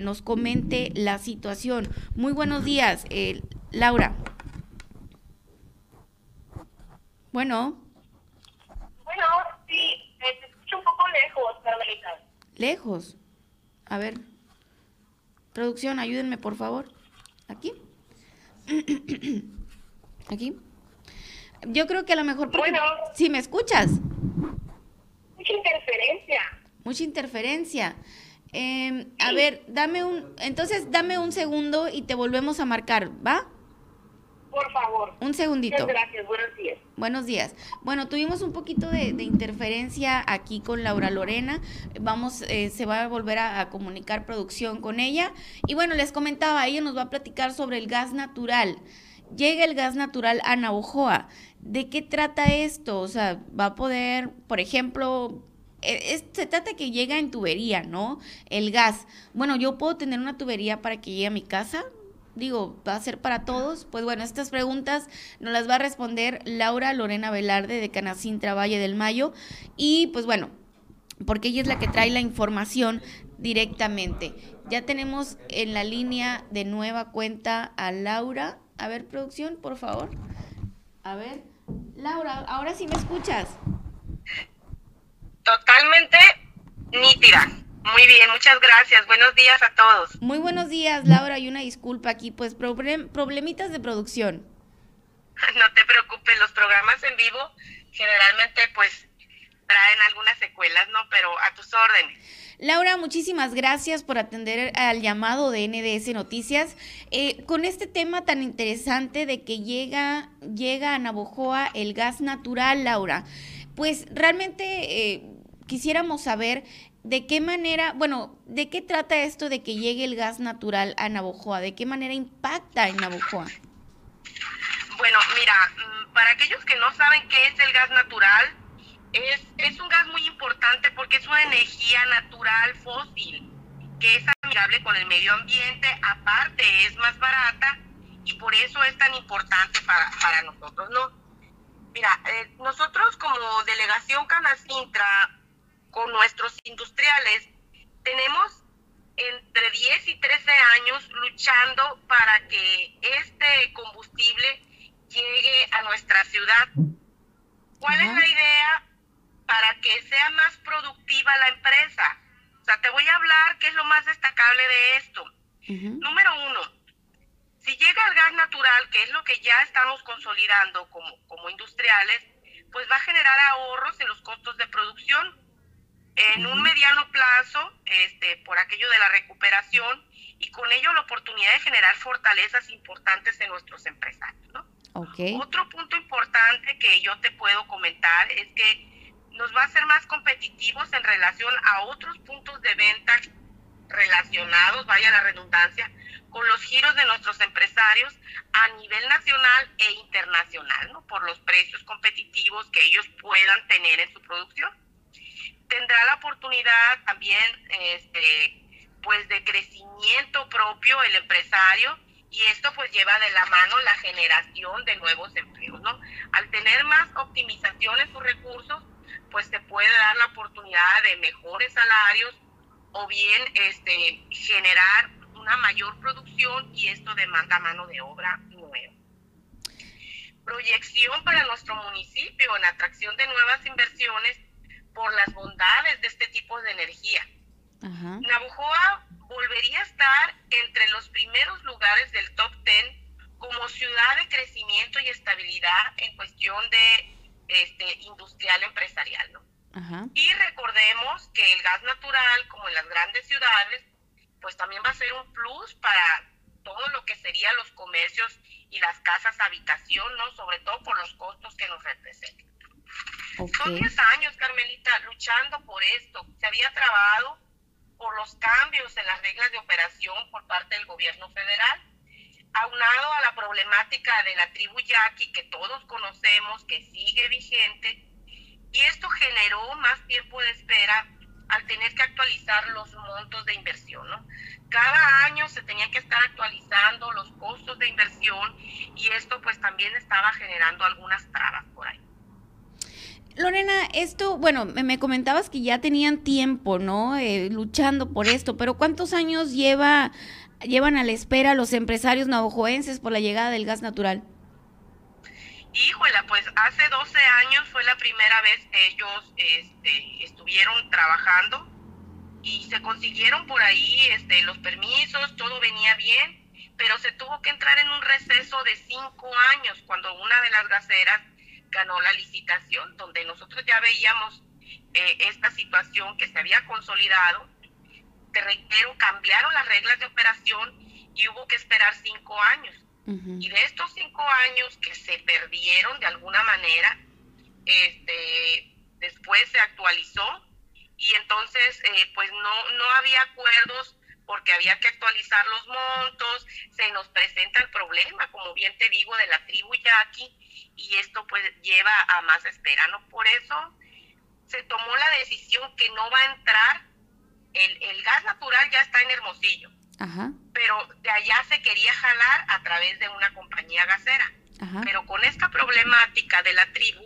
nos comente la situación. Muy buenos días, eh, Laura. Bueno. Bueno, sí, te escucho un poco lejos, Carmelita. Lejos. A ver. Producción, ayúdenme, por favor. ¿Aquí? ¿Aquí? Yo creo que a lo mejor... Bueno. Si me escuchas. Mucha interferencia. Mucha interferencia. Em, a ver, dame un... Entonces, dame un segundo y te volvemos a marcar, ¿va? Por favor. Un segundito. Muchas gracias, buenos días. Buenos días. Bueno, tuvimos un poquito de, interferencia aquí con Laura Lorena. Vamos, eh, se va a volver a, a, comunicar producción con ella. Y bueno, les comentaba, ella nos va a platicar sobre el gas natural. Llega el gas natural a Navojoa. ¿De qué trata esto? O sea, va a poder, por ejemplo, e, se trata que llega en tubería, ¿no? El gas. Bueno, yo puedo tener una tubería para que llegue a mi casa, digo, va a ser para todos. Pues bueno, estas preguntas nos las va a responder Laura Lorena Velarde de Canacintra Valle del Mayo. Y pues bueno, porque ella es la que trae la información directamente. Ya tenemos en la línea de nueva cuenta a Laura. A ver, producción, por favor. A ver, Laura, ahora sí me escuchas. Totalmente nítida. Muy bien, muchas gracias. Buenos días a todos. Muy buenos días, Laura, y una disculpa aquí, pues problemitas de producción. No te preocupes, los programas en vivo generalmente pues traen algunas secuelas, ¿no? Pero a tus órdenes. Laura, muchísimas gracias por atender al llamado de NDS Noticias. Eh, con este tema tan interesante de que llega, llega a Navojoa el gas natural, Laura, pues realmente eh, quisiéramos saber ¿De qué manera, bueno, de qué trata esto de que llegue el gas natural a Navojoa? ¿De qué manera impacta en Navojoa? Bueno, mira, mm, para aquellos que no saben qué es el gas natural, es, es un gas muy importante porque es una energía natural fósil, que es amigable con el medio ambiente, aparte es más barata y por eso es tan importante para, para nosotros, ¿no? Mira, eh, nosotros como delegación Canacintra con nuestros industriales, tenemos entre 10 y 13 años luchando para que este combustible llegue a nuestra ciudad. ¿Cuál es la idea para que sea más productiva la empresa? O sea, te voy a hablar qué es lo más destacable de esto. Número uno, si llega el gas natural, que es lo que ya estamos consolidando como, como industriales, pues va a generar ahorros en los costos de producción en un mediano plazo, este, por aquello de la recuperación y con ello la oportunidad de generar fortalezas importantes en nuestros empresarios. ¿no? Otro punto importante que yo te puedo comentar es que nos va a hacer más competitivos en relación a otros puntos de venta relacionados, vaya la redundancia, con los giros de nuestros empresarios a nivel nacional e internacional, ¿no? por los precios competitivos que ellos puedan tener en su producción tendrá la oportunidad también este, pues de crecimiento propio el empresario y esto pues lleva de la mano la generación de nuevos empleos, ¿no? Al tener más optimización en sus recursos, pues se puede dar la oportunidad de mejores salarios o bien este, generar una mayor producción y esto demanda mano de obra nueva. Proyección para nuestro municipio en atracción de nuevas inversiones por las bondades de este tipo de energía. Ajá. volvería a estar entre los primeros lugares del top 10 como ciudad de crecimiento y estabilidad en cuestión de este, industrial empresarial. ¿no? Y recordemos que el gas natural, como en las grandes ciudades, pues también va a ser un plus para todo lo que serían los comercios y las casas habitación, ¿no? Sobre todo por los costos que nos representan. Son 10 años, Carmelita, luchando por esto. Se había trabado por los cambios en las reglas de operación por parte del gobierno federal, aunado a la problemática de la tribu yaqui que todos conocemos, que sigue vigente, y esto generó más tiempo de espera al tener que actualizar los montos de inversión. ¿no? Cada año se tenían que estar actualizando los costos de inversión y esto pues también estaba generando algunas trabas por ahí. Lorena, esto, bueno, me comentabas que ya tenían tiempo, ¿no? Eh, luchando por esto, pero ¿cuántos años lleva, llevan a la espera los empresarios navajoenses por la llegada del gas natural? Híjola, pues hace 12 años fue la primera vez que ellos este, estuvieron trabajando y se consiguieron por ahí este, los permisos, todo venía bien, pero se tuvo que entrar en un receso de cinco años cuando una de las gaseras ganó la licitación, donde nosotros ya veíamos eh, esta situación que se había consolidado. Te reitero, cambiaron las reglas de operación y hubo que esperar cinco años. Y de estos cinco años que se perdieron de alguna manera, este, después se actualizó y entonces eh, pues no, no había acuerdos porque había que actualizar los montos, se nos presenta el problema, como bien te digo, de la tribu yaqui, y esto pues lleva a más espera, ¿no? Por eso se tomó la decisión que no va a entrar, el, el gas natural ya está en Hermosillo, pero de allá se quería jalar a través de una compañía gasera. Pero con esta problemática de la tribu,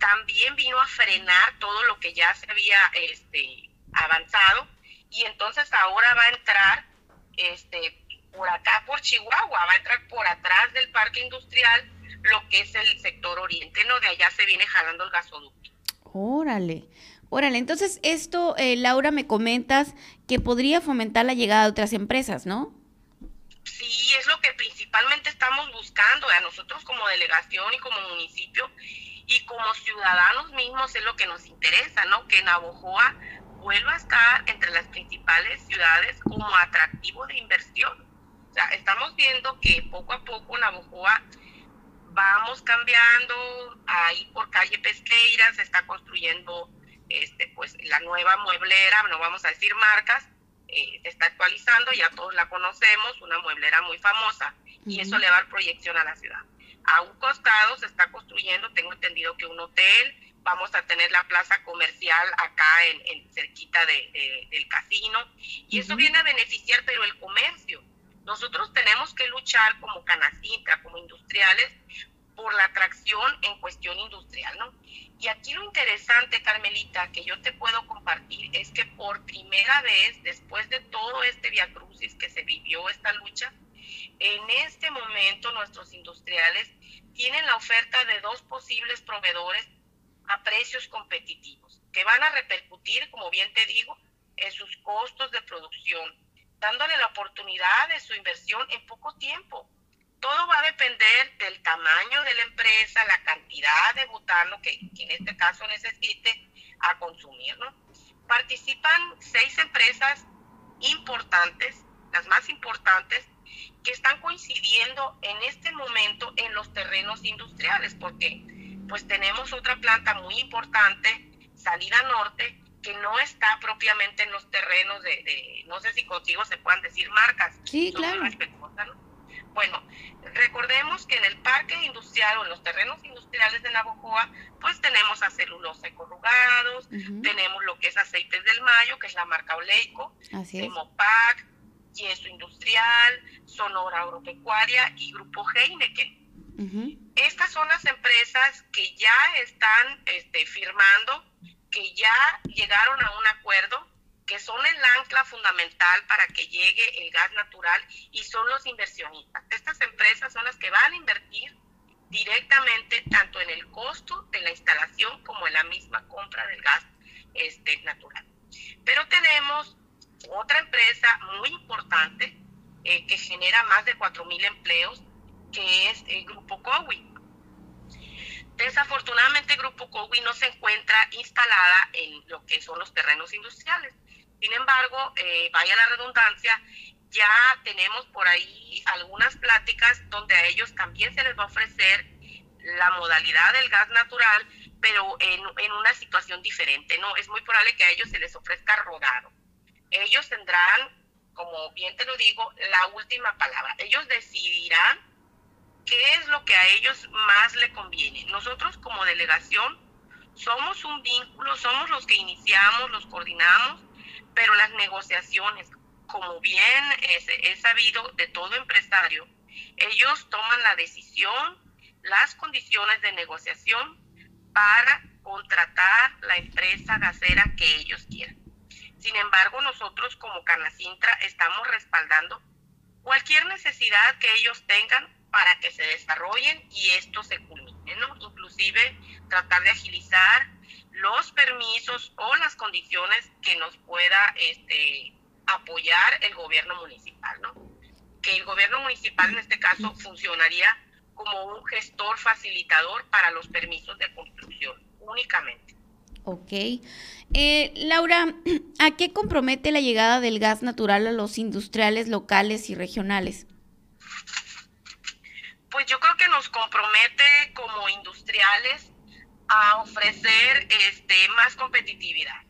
también vino a frenar todo lo que ya se había este, avanzado y entonces ahora va a entrar este, por acá, por Chihuahua, va a entrar por atrás del parque industrial lo que es el sector oriente, ¿no? De allá se viene jalando el gasoducto. Órale. Órale, entonces esto, eh, Laura, me comentas que podría fomentar la llegada de otras empresas, ¿no? Sí, es lo que principalmente estamos buscando a nosotros como delegación y como municipio y como ciudadanos mismos es lo que nos interesa, ¿no? Que Navojoa vuelva a estar entre las principales ciudades como atractivo de inversión. O sea, estamos viendo que poco a poco Navojoa vamos cambiando, ahí por calle Pesqueira se está construyendo este, pues la nueva mueblera, no vamos a decir marcas, eh, se está actualizando, ya todos la conocemos, una mueblera muy famosa, y eso le va a dar proyección a la ciudad. A un costado se está construyendo, tengo entendido que un hotel, vamos a tener la plaza comercial acá en, cerquita de, del casino, y eso viene a beneficiar, pero el comercio. Nosotros tenemos que luchar como Canacintra, como industriales, por la atracción en cuestión industrial, ¿no? Y aquí lo interesante, Carmelita, que yo te puedo compartir es que por primera vez, después de todo este viacrucis que se vivió esta lucha, en este momento nuestros industriales tienen la oferta de dos posibles proveedores a precios competitivos, que van a repercutir, como bien te digo, en sus costos de producción, dándole la oportunidad de su inversión en poco tiempo todo va a depender del tamaño de la empresa, la cantidad de butano que, en este caso necesite a consumir, ¿no? Participan seis empresas importantes, las más importantes, que están coincidiendo en este momento en los terrenos industriales, porque pues tenemos otra planta muy importante, Salida Norte, que no está propiamente en los terrenos de, no sé si contigo se puedan decir marcas. Sí, claro. Bueno, recordemos que en el parque industrial o en los terrenos industriales de Navojoa, pues tenemos a celulosa corrugados, tenemos lo que es aceites del mayo, que es la marca Oleico, Demopac, Yeso Industrial, Sonora Agropecuaria y Grupo Heineken. Estas son las empresas que ya están este, firmando, que ya llegaron a un acuerdo que son el ancla fundamental para que llegue el gas natural y son los inversionistas. Estas empresas son las que van a invertir directamente tanto en el costo de la instalación como en la misma compra del gas este, natural. Pero tenemos otra empresa muy importante eh, que genera más de 4.000 empleos, que es el Grupo COWI. Desafortunadamente, el Grupo COWI no se encuentra instalada en lo que son los terrenos industriales. Sin embargo, eh, vaya la redundancia, ya tenemos por ahí algunas pláticas donde a ellos también se les va a ofrecer la modalidad del gas natural, pero en, en una situación diferente, ¿no? Es muy probable que a ellos se les ofrezca rodado. Ellos tendrán, como bien te lo digo, la última palabra. Ellos decidirán qué es lo que a ellos más le conviene. Nosotros como delegación somos un vínculo, somos los que iniciamos, los coordinamos, pero las negociaciones, como bien es, sabido de todo empresario, ellos toman la decisión, las condiciones de negociación para contratar la empresa gasera que ellos quieran. Sin embargo, nosotros como Canacintra estamos respaldando cualquier necesidad que ellos tengan para que se desarrollen y esto se culmine, ¿no? Inclusive tratar de agilizar los permisos o las condiciones que nos pueda este, apoyar el gobierno municipal, ¿no? Que el gobierno municipal en este caso funcionaría como un gestor facilitador para los permisos de construcción únicamente. Ok. Eh, Laura, ¿a qué compromete la llegada del gas natural a los industriales locales y regionales? Pues yo creo que nos compromete como industriales a ofrecer este, más competitividad,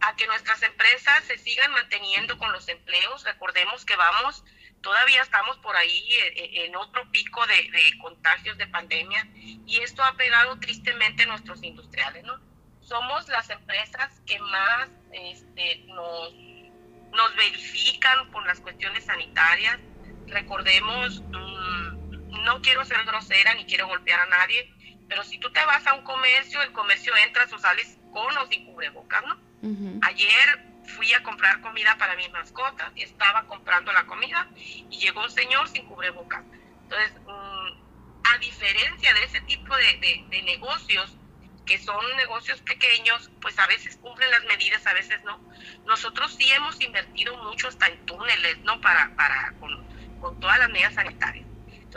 a que nuestras empresas se sigan manteniendo con los empleos. Recordemos que vamos, todavía estamos por ahí eh, eh, en otro pico de, de contagios de pandemia y esto ha pegado tristemente a nuestros industriales, ¿no? somos las empresas que más este, nos, nos verifican por las cuestiones sanitarias. Recordemos, mm, no quiero ser grosera ni quiero golpear a nadie, pero si tú te vas a un comercio, el comercio entras o sales con o sin cubrebocas, ¿no? Ayer fui a comprar comida para mis mascotas y estaba comprando la comida y llegó un señor sin cubrebocas. Entonces, mm, a diferencia de ese tipo de, de negocios, que son negocios pequeños, pues a veces cumplen las medidas, a veces no. Nosotros sí hemos invertido mucho hasta en túneles, ¿no? Para, para, con, con todas las medidas sanitarias.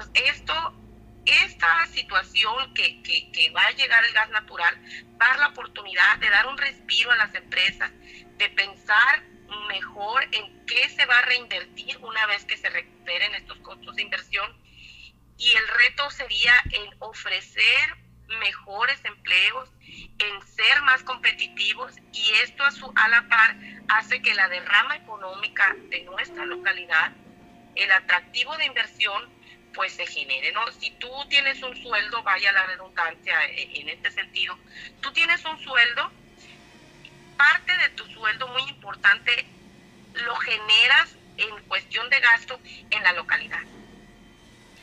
Entonces, esto, esta situación que, que, que va a llegar el gas natural, va a dar la oportunidad de dar un respiro a las empresas, de pensar mejor en qué se va a reinvertir una vez que se recuperen estos costos de inversión. Y el reto sería en ofrecer mejores empleos, en ser más competitivos y esto a, su, a la par hace que la derrama económica de nuestra localidad, el atractivo de inversión, pues se genere, ¿no? Si tú tienes un sueldo, vaya la redundancia e, en este sentido, tú tienes un sueldo, parte de tu sueldo muy importante lo generas en cuestión de gasto en la localidad.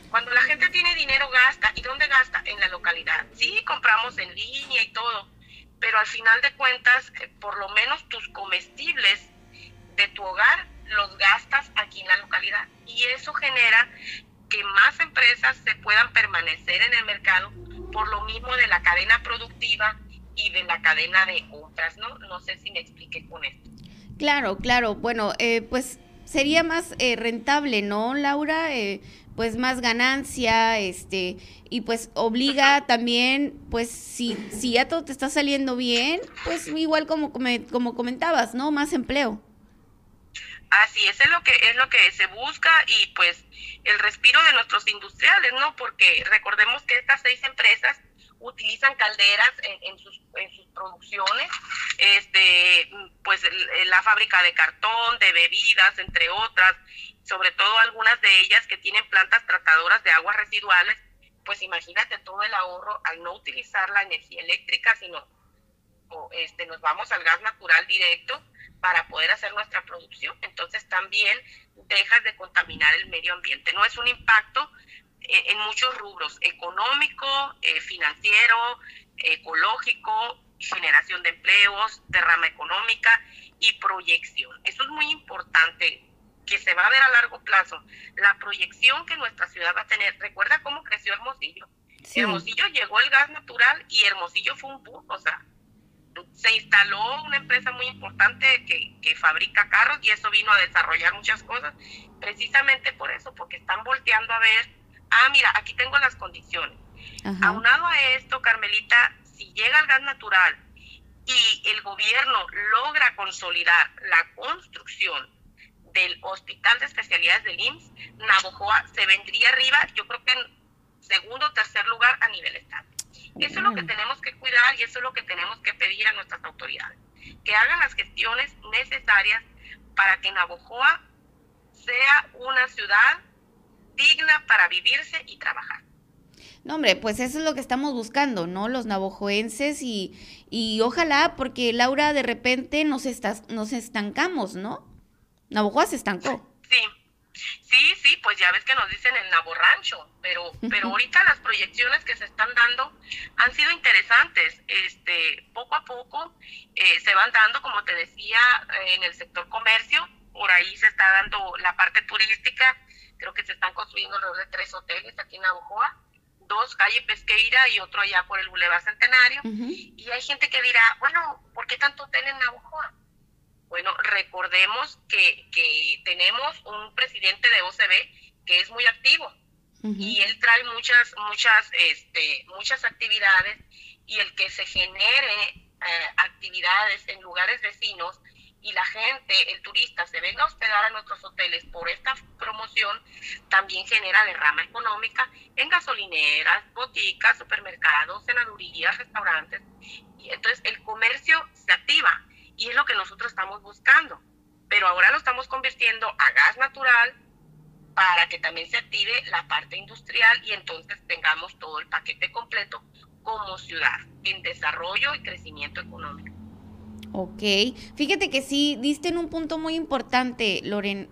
Cuando la gente tiene dinero, gasta. ¿Y dónde gasta? En la localidad. Sí, compramos en línea y todo, pero al final de cuentas, eh, por lo menos tus comestibles de tu hogar los gastas aquí en la localidad. Y eso genera que más empresas se puedan permanecer en el mercado por lo mismo de la cadena productiva y de la cadena de compras, ¿no? No sé si me expliqué con esto. Claro, claro. Bueno, eh, pues sería más eh, rentable, ¿no, Laura? Eh, pues más ganancia, este, y pues obliga también, pues si, si ya todo te está saliendo bien, pues igual como, como comentabas, ¿no? Más empleo. Así es, es lo que es lo que se busca y pues el respiro de nuestros industriales, ¿no? Porque recordemos que estas seis empresas utilizan calderas en, sus, en sus producciones, este, pues la fábrica de cartón, de bebidas, entre otras, sobre todo algunas de ellas que tienen plantas tratadoras de aguas residuales, pues imagínate todo el ahorro al no utilizar la energía eléctrica, sino este, nos vamos al gas natural directo para poder hacer nuestra producción. Entonces también dejas de contaminar el medio ambiente. No es un impacto en muchos rubros, económico, eh, financiero, ecológico, generación de empleos, derrama económica y proyección. Eso es muy importante que se va a ver a largo plazo. La proyección que nuestra ciudad va a tener. Recuerda cómo creció Hermosillo. Hermosillo llegó el gas natural y Hermosillo fue un boom. O sea, se instaló una empresa muy importante que, que fabrica carros y eso vino a desarrollar muchas cosas. Precisamente por eso, porque están volteando a ver ah, mira, aquí tengo las condiciones. Aunado a esto, Carmelita, si llega el gas natural y el gobierno logra consolidar la construcción del Hospital de Especialidades del IMSS, Navojoa se vendría arriba, yo creo que en segundo o tercer lugar a nivel estado. Eso es lo que tenemos que cuidar y eso es lo que tenemos que pedir a nuestras autoridades, que hagan las gestiones necesarias para que Navojoa sea una ciudad digna para vivirse y trabajar. No, hombre, pues eso es lo que estamos buscando, ¿no? Los navojoenses y, y ojalá, porque Laura, de repente nos, estás, nos estancamos, ¿no? Navojoa se estancó. Sí, Sí, sí, pues ya ves que nos dicen el Rancho, pero, pero ahorita las proyecciones que se están dando han sido interesantes. Este, poco a poco eh, se van dando, como te decía, en el sector comercio, por ahí se está dando la parte turística, creo que se están construyendo alrededor de tres hoteles aquí en Navojoa, dos calle Pesqueira y otro allá por el Boulevard Centenario, y hay gente que dirá, bueno, ¿por qué tanto hotel en Navojoa? Bueno, recordemos que, que tenemos un presidente de OCB que es muy activo y él trae muchas, muchas, este, muchas actividades y el que se genere eh, actividades en lugares vecinos y la gente, el turista, se venga a hospedar a nuestros hoteles por esta promoción, también genera derrama económica en gasolineras, boticas, supermercados, senadurías, restaurantes. Y entonces el comercio se activa y es lo que nosotros estamos buscando. Pero ahora lo estamos convirtiendo a gas natural para que también se active la parte industrial y entonces tengamos todo el paquete completo como ciudad en desarrollo y crecimiento económico. Ok, fíjate que sí, diste en un punto muy importante, Loren,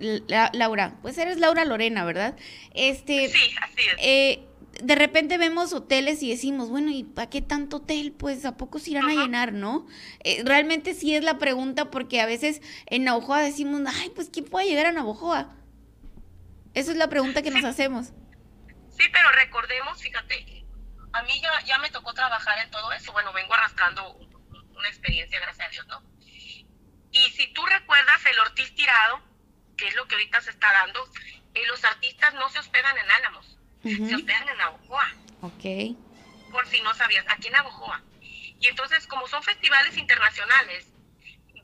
Laura. Pues eres Laura Lorena, ¿verdad? Este, sí, así es. Eh, de repente vemos hoteles y decimos, bueno, ¿y para qué tanto hotel? Pues a poco se irán a llenar, ¿no? Eh, realmente sí es la pregunta porque a veces en Navajoa decimos, ay, pues ¿quién puede llegar a Navajoa? Esa es la pregunta que nos hacemos. Sí, pero recordemos, fíjate, a mí ya, ya me tocó trabajar en todo eso. Bueno, vengo arrastrando una experiencia, gracias a Dios, ¿no? Y si tú recuerdas el Ortiz Tirado, que es lo que ahorita se está dando, eh, los artistas no se hospedan en Álamos se hospedan en Navojoa. Ok. Por si no sabías, aquí en Navojoa. Y entonces, como son festivales internacionales,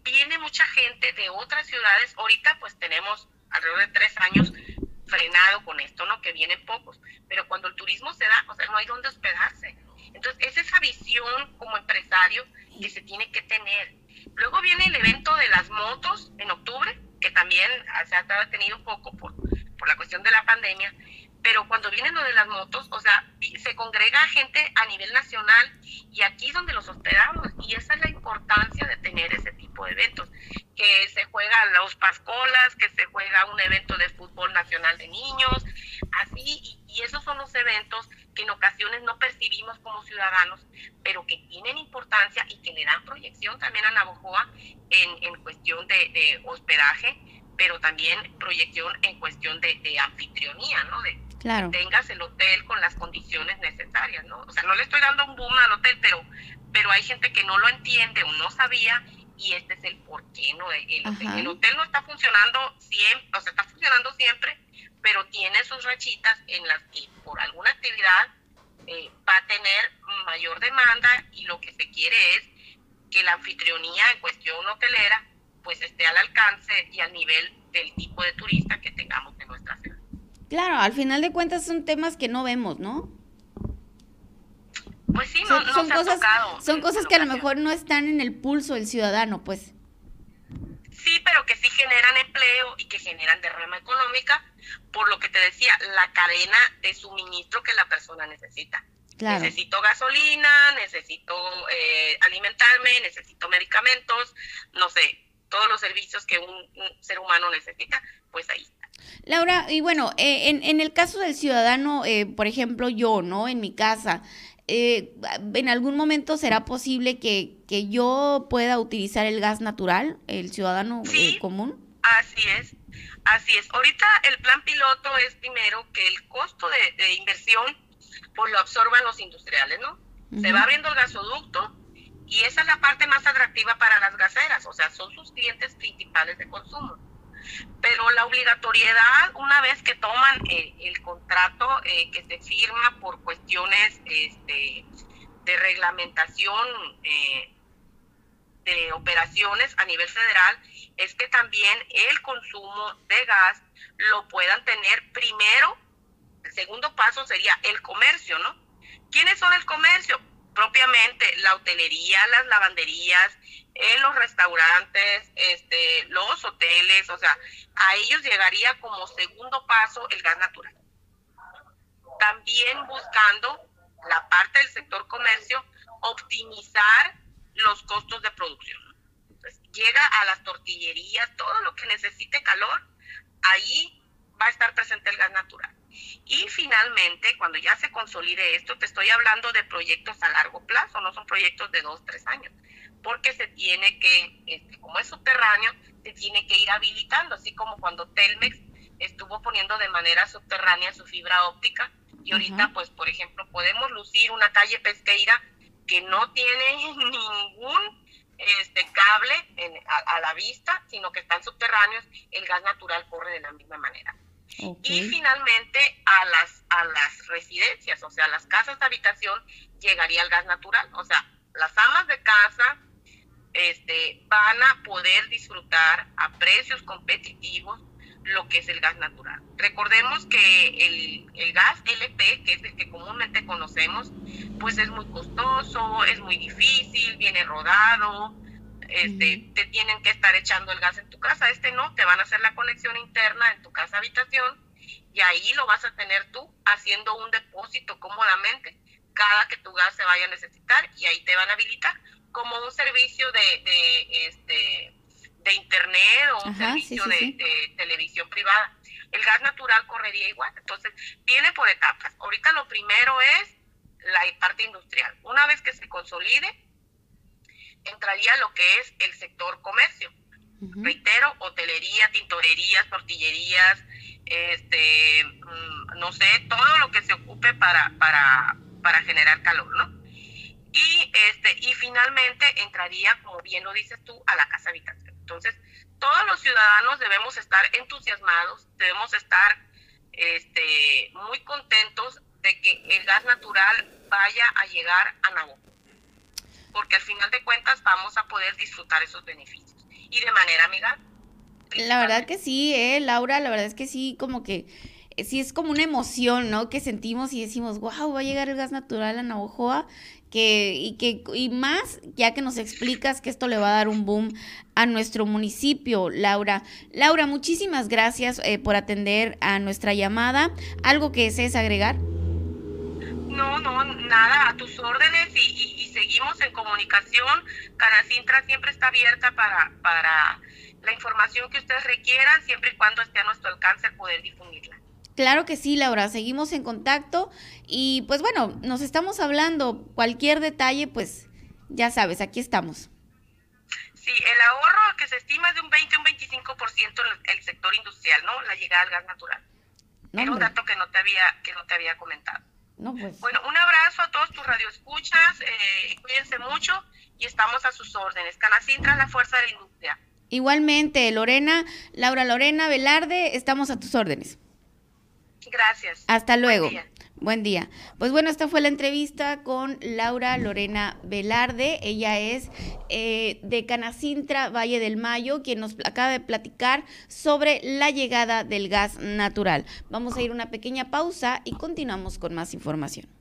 viene mucha gente de otras ciudades. Ahorita, pues tenemos alrededor de tres años frenado con esto, ¿no? Que vienen pocos. Pero cuando el turismo se da, o sea, no hay dónde hospedarse. Entonces, es esa visión como empresario que se tiene que tener. Luego viene el evento de las motos en octubre, que también se ha tenido un poco por, por la cuestión de la pandemia, pero cuando vienen lo de las motos, o sea, se congrega gente a nivel nacional y aquí es donde los hospedamos y esa es la importancia de tener ese tipo de eventos, que se juegan los pascolas, que se juega un evento de fútbol nacional de niños, así, y, esos son los eventos que en ocasiones no percibimos como ciudadanos, pero que tienen importancia y que le dan proyección también a Navojoa en, en cuestión de, de hospedaje, pero también proyección en cuestión de, de anfitrionía, ¿no? De, claro. tengas el hotel con las condiciones necesarias, ¿no? O sea, no le estoy dando un boom al hotel, pero, pero hay gente que no lo entiende o no sabía y este es el porqué, ¿no? El, el, hotel no está funcionando siempre, o sea, está funcionando siempre, pero tiene sus rachitas en las que por alguna actividad eh, va a tener mayor demanda y lo que se quiere es que la anfitrionía en cuestión hotelera pues esté al alcance y al nivel del tipo de turista que tengamos en nuestra ciudad. Claro, al final de cuentas son temas que no vemos, ¿no? Pues sí, no, son, cosas, son cosas que a lo mejor no están en el pulso del ciudadano, pues. Sí, pero que sí generan empleo y que generan derrama económica, por lo que te decía, la cadena de suministro que la persona necesita. Necesito gasolina, necesito eh, alimentarme, necesito medicamentos, no sé, todos los servicios que un, ser humano necesita, pues ahí está. Laura, y bueno, eh, en, en, el caso del ciudadano, eh, por ejemplo, yo, ¿no? En mi casa, eh, ¿en algún momento será posible que, que, yo pueda utilizar el gas natural, el ciudadano sí, común? Así es, así es. Ahorita el plan piloto es primero que el costo de, inversión pues lo absorban los industriales, ¿no? Se va abriendo el gasoducto y esa es la parte más atractiva para las gaseras, o sea, son sus clientes principales de consumo pero la obligatoriedad, una vez que toman eh, el contrato eh, que se firma por cuestiones este, de reglamentación eh, de operaciones a nivel federal, es que también el consumo de gas lo puedan tener primero. El segundo paso sería el comercio, ¿no? ¿Quiénes son el comercio? Propiamente la hotelería, las lavanderías, en los restaurantes, este, los hoteles, o sea, a ellos llegaría como segundo paso el gas natural. También buscando la parte del sector comercio, optimizar los costos de producción. Entonces, llega a las tortillerías, todo lo que necesite calor, ahí va a estar presente el gas natural. Y finalmente, cuando ya se consolide esto, te estoy hablando de proyectos a largo plazo, no son proyectos de dos, tres años, porque se tiene que, este, como es subterráneo, se tiene que ir habilitando, así como cuando Telmex estuvo poniendo de manera subterránea su fibra óptica y ahorita, pues, por ejemplo, podemos lucir una calle pesqueira que no tiene ningún este cable a, la vista, sino que están subterráneos, el gas natural corre de la misma manera. Y finalmente a las, a las residencias, o sea, a las casas de habitación, llegaría el gas natural. O sea, las amas de casa este, van a poder disfrutar a precios competitivos lo que es el gas natural. Recordemos que el, el, gas LP, que es el que comúnmente conocemos, pues es muy costoso, es muy difícil, viene rodado, este, te tienen que estar echando el gas en tu casa, este no, te van a hacer la conexión interna en tu casa habitación y ahí lo vas a tener tú haciendo un depósito cómodamente. Cada que tu gas se vaya a necesitar y ahí te van a habilitar como un servicio de, de este de internet o un servicio de, televisión privada. El gas natural correría igual, entonces viene por etapas. Ahorita lo primero es la parte industrial. Una vez que se consolide, entraría lo que es el sector comercio. Reitero, hotelería, tintorerías, tortillerías, este, mm, no sé, todo lo que se ocupe para, para, para generar calor, ¿no? Y, este, y finalmente entraría, como bien lo dices tú, a la casa habitación. Entonces, todos los ciudadanos debemos estar entusiasmados, debemos estar este, muy contentos de que el gas natural vaya a llegar a Nabucco, porque al final de cuentas vamos a poder disfrutar esos beneficios y de manera amigable. La verdad que sí, eh, Laura, la verdad es que sí, como que sí es como una emoción, ¿no? Que sentimos y decimos, wow, va a llegar el gas natural a Navojoa que, y, que, y más ya que nos explicas que esto le va a dar un boom a nuestro municipio, Laura. Laura, muchísimas gracias eh, por atender a nuestra llamada. ¿Algo que desees agregar? No, no, nada, a tus órdenes y, seguimos en comunicación. Canacintra siempre está abierta para, para la información que ustedes requieran, siempre y cuando esté a nuestro alcance poder difundirla. Claro que sí, Laura, seguimos en contacto y pues bueno, nos estamos hablando. Cualquier detalle, pues ya sabes, aquí estamos. Sí, el ahorro que se estima es de un 20 un 25% en el sector industrial, ¿no? La llegada al gas natural. Era un dato que no te había, que no te había comentado. No, pues. Bueno, un abrazo a todos tus radioescuchas, eh, cuídense mucho y estamos a sus órdenes. Canacintra, la fuerza de la industria. Igualmente, Lorena, Laura Lorena Velarde, estamos a tus órdenes. Gracias. Hasta luego. Buen día. Pues bueno, esta fue la entrevista con Laura Lorena Velarde. Ella es eh, de Canacintra, Valle del Mayo, quien nos acaba de platicar sobre la llegada del gas natural. Vamos a ir a una pequeña pausa y continuamos con más información.